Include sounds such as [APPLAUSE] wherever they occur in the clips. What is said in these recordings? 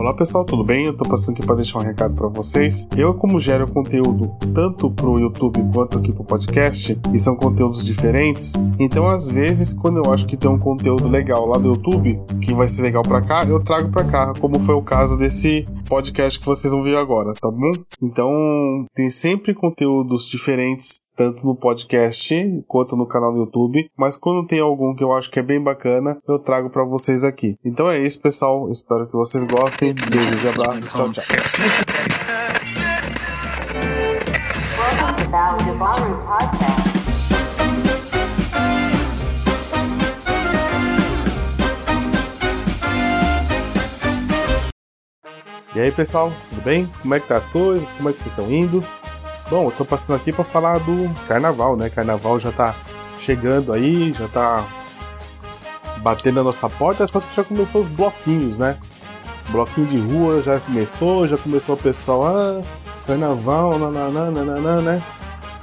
Olá pessoal, tudo bem? Eu tô passando aqui para deixar um recado para vocês. Eu, como gero conteúdo tanto pro YouTube quanto aqui pro podcast, e são conteúdos diferentes, então às vezes quando eu acho que tem um conteúdo legal lá do YouTube, que vai ser legal para cá, eu trago para cá, como foi o caso desse podcast que vocês vão ver agora, tá bom? Então, tem sempre conteúdos diferentes tanto no podcast quanto no canal do YouTube, mas quando tem algum que eu acho que é bem bacana, eu trago para vocês aqui. Então é isso, pessoal. Espero que vocês gostem. Beijos e abraços. Tchau, tchau. E aí pessoal, tudo bem? Como é que tá as coisas? Como é que vocês estão indo? Bom, eu tô passando aqui para falar do carnaval, né? Carnaval já tá chegando aí, já tá batendo na nossa porta, só que já começou os bloquinhos, né? Bloquinho de rua já começou, já começou o pessoal, ah, carnaval, nananana, né?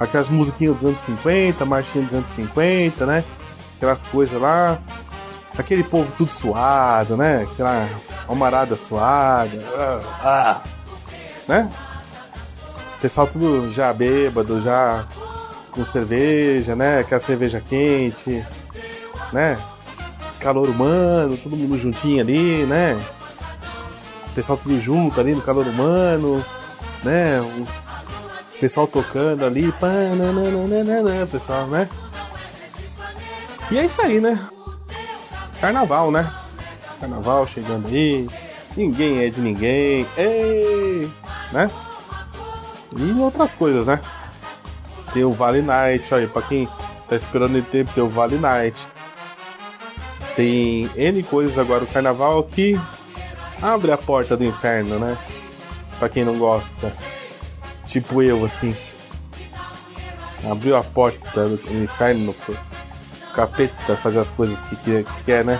Aquelas musiquinhas dos anos 50, marchinha dos anos 50, né? Aquelas coisas lá. Aquele povo tudo suado, né? Aquela almarada suada. Ah, ah, né? pessoal tudo já bêbado, já com cerveja, né? Aquela cerveja quente, né? Calor humano, todo mundo juntinho ali, né? pessoal tudo junto ali no calor humano, né? O pessoal tocando ali, pá, nananana, pessoal, né? E é isso aí, né? Carnaval, né? Carnaval chegando aí, ninguém é de ninguém, ei, né? E outras coisas, né? Tem o Vale Night, aí, pra quem tá esperando ele tempo, tem o Vale Night. Tem N coisas agora, o carnaval que abre a porta do inferno, né? Pra quem não gosta. Tipo eu, assim. Abriu a porta do inferno pro capeta fazer as coisas que quer, né?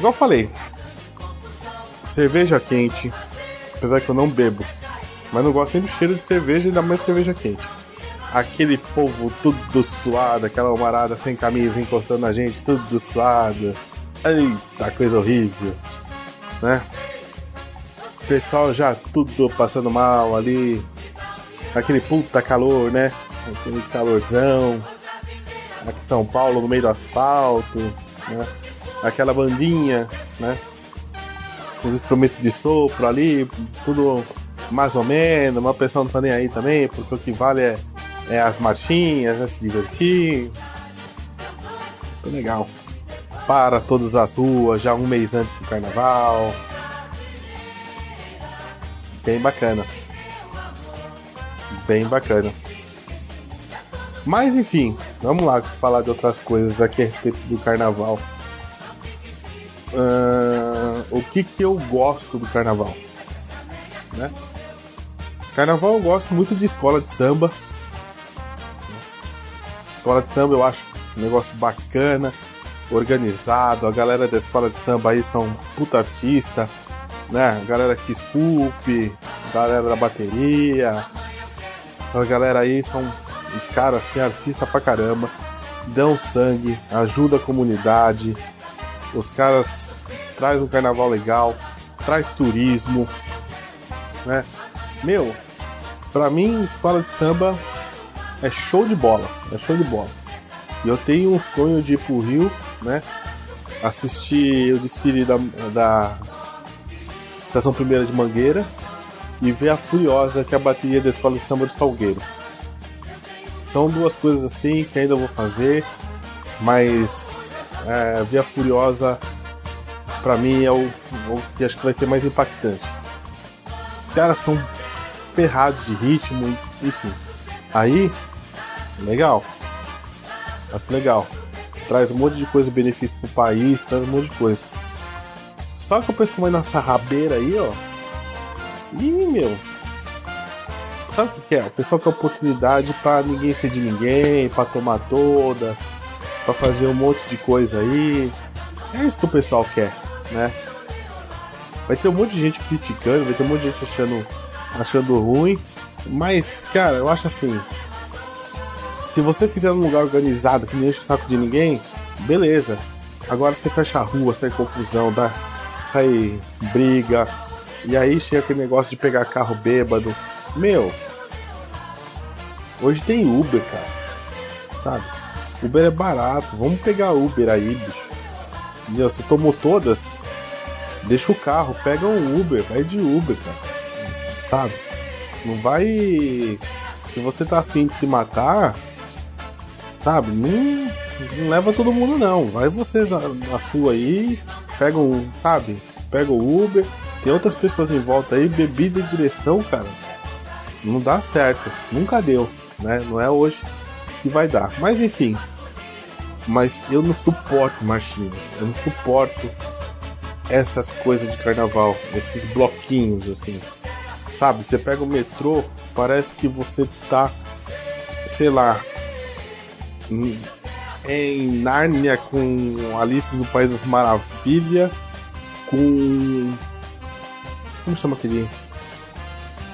Igual eu falei. Cerveja quente. Apesar que eu não bebo. Mas não gosto nem do cheiro de cerveja, ainda mais cerveja quente. Aquele povo tudo suado, aquela almarada sem camisa encostando na gente, tudo suado. Eita, coisa horrível. Né? O pessoal já tudo passando mal ali. Aquele puta calor, né? Aquele calorzão. Aqui em São Paulo, no meio do asfalto. Né? Aquela bandinha, né? Os instrumentos de sopro ali, tudo mais ou menos, uma pessoa não tá nem aí também, porque o que vale é, é as marchinhas, é se divertir. Foi legal. Para todas as ruas, já um mês antes do carnaval. Bem bacana. Bem bacana. Mas enfim, vamos lá falar de outras coisas aqui a respeito do carnaval. Uh, o que que eu gosto do carnaval? Né? Carnaval eu gosto muito de escola de samba. Escola de samba eu acho um negócio bacana, organizado. A galera da escola de samba aí são puta artista, né? A galera que esculpe, a galera da bateria. Essa galera aí são os caras assim, artistas pra caramba. Dão sangue, ajuda a comunidade. Os caras traz um carnaval legal, traz turismo, né? Meu, pra mim, escola de samba é show de bola. É show de bola. E eu tenho um sonho de ir pro Rio, né? Assistir o desfile da, da Estação Primeira de Mangueira e ver a Furiosa, que é a bateria da Escola de Samba do Salgueiro. São duas coisas assim que ainda vou fazer, mas é, ver a Furiosa pra mim é o, o que acho que vai ser mais impactante. Os caras são ferrados de ritmo, enfim. Aí, legal. Acho legal. Traz um monte de coisa, benefício pro país, traz um monte de coisa. Só que eu penso que vai nessa rabeira aí, ó. Ih, meu. Sabe o que é? O pessoal quer oportunidade para ninguém ser de ninguém, para tomar todas, para fazer um monte de coisa aí. É isso que o pessoal quer, né? Vai ter um monte de gente criticando, vai ter um monte de gente achando achando ruim. Mas, cara, eu acho assim. Se você fizer num lugar organizado que não enche o saco de ninguém, beleza. Agora você fecha a rua, sai confusão, dá sai briga. E aí chega aquele negócio de pegar carro bêbado. Meu, hoje tem Uber, cara. Sabe? Uber é barato. Vamos pegar Uber aí, bicho. Entendeu? Você tomou todas, deixa o carro, pega um Uber, vai de Uber, cara. Sabe? Não vai. Se você tá afim de se matar, sabe? Não, não leva todo mundo não. Vai você na, na sua aí, pega um, sabe? Pega o Uber, tem outras pessoas em volta aí, bebida e direção, cara. Não dá certo. Nunca deu, né? Não é hoje que vai dar. Mas enfim. Mas eu não suporto marchinha. Eu não suporto essas coisas de carnaval, esses bloquinhos assim. Sabe, você pega o metrô, parece que você tá, sei lá, em Nárnia com Alice no País das Maravilhas, com. Como chama aquele.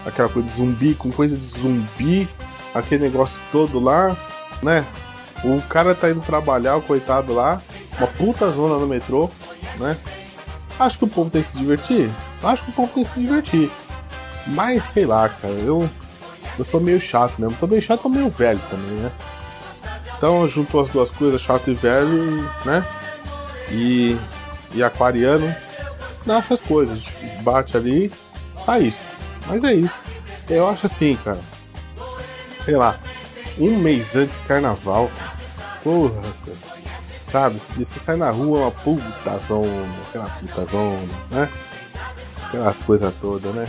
Aquela coisa de zumbi, com coisa de zumbi, aquele negócio todo lá, né? O cara tá indo trabalhar, o coitado lá, uma puta zona no metrô, né? Acho que o povo tem que se divertir. Acho que o povo tem que se divertir. Mas sei lá, cara, eu. Eu sou meio chato mesmo. Tô meio chato, tô meio velho também, né? Então juntou as duas coisas, chato e velho, né? E, e aquariano, dá essas coisas. Bate ali, sai isso. Mas é isso. Eu acho assim, cara. Sei lá, um mês antes do carnaval, porra, cara. Sabe, se você sai na rua, uma puta zona, aquela puta zona, né? Aquelas coisas todas, né?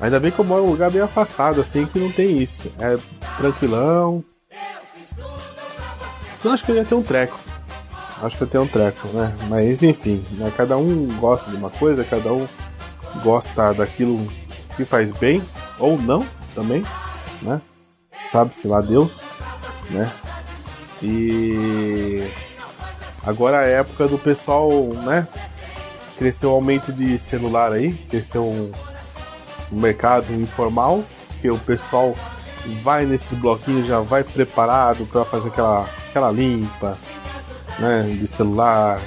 Ainda bem que eu moro em um lugar bem afastado, assim, que não tem isso. É tranquilão, Senão acho que eu ia ter um treco. Acho que eu tenho um treco, né? Mas enfim, né? cada um gosta de uma coisa, cada um gosta daquilo que faz bem, ou não também, né? Sabe-se lá Deus, né? E agora é a época do pessoal, né? Cresceu o aumento de celular aí, cresceu um, um mercado informal, que o pessoal vai nesse bloquinho já vai preparado para fazer aquela aquela limpa, né, de celular.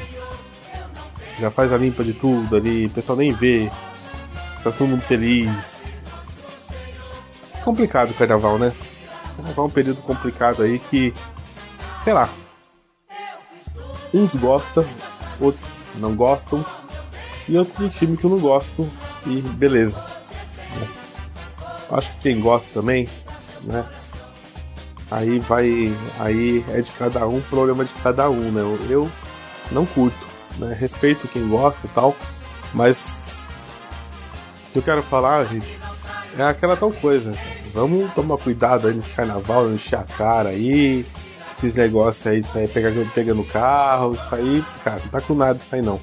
Já faz a limpa de tudo ali, o pessoal nem vê. Tá todo mundo feliz. Complicado o carnaval, né? Carnaval é um período complicado aí que, sei lá, uns gostam, outros não gostam, e outro time que eu não gosto, e beleza. Acho que quem gosta também, né? aí vai. Aí é de cada um, problema de cada um, né? Eu não curto, né? Respeito quem gosta e tal, mas eu quero falar, gente, é aquela tal coisa. Vamos tomar cuidado aí nesse carnaval, encher a cara aí, esses negócios aí de sair pegando, pegando carro, isso aí, cara, não tá com nada isso aí não.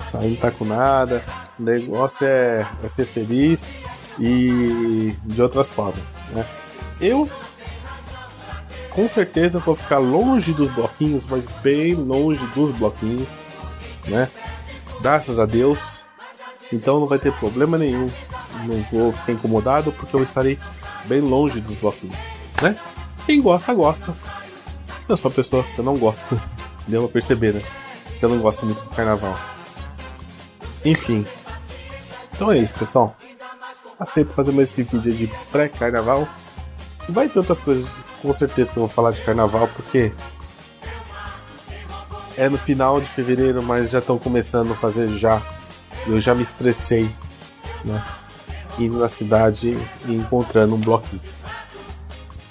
Isso aí não tá com nada. O negócio é, é ser feliz e de outras formas, né? Eu com certeza vou ficar longe dos bloquinhos, mas bem longe dos bloquinhos, né? Graças a Deus. Então não vai ter problema nenhum. Não vou ficar incomodado porque eu estarei bem longe dos bloquinhos, né? Quem gosta, gosta. Eu sou uma pessoa que não gosta. [LAUGHS] Deu pra perceber, né? Que eu não gosto muito do carnaval. Enfim. Então é isso, pessoal. Aceito fazer mais esse vídeo de pré-carnaval. Vai ter outras coisas com certeza que eu vou falar de carnaval porque é no final de fevereiro, mas já estão começando a fazer já. Eu já me estressei, né? Indo na cidade e encontrando um bloquinho.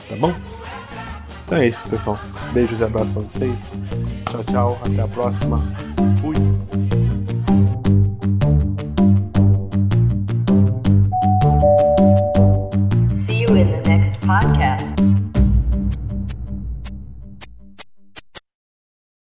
Tá bom? Então é isso, pessoal. Beijos e abraços pra vocês. Tchau, tchau. Até a próxima. Fui.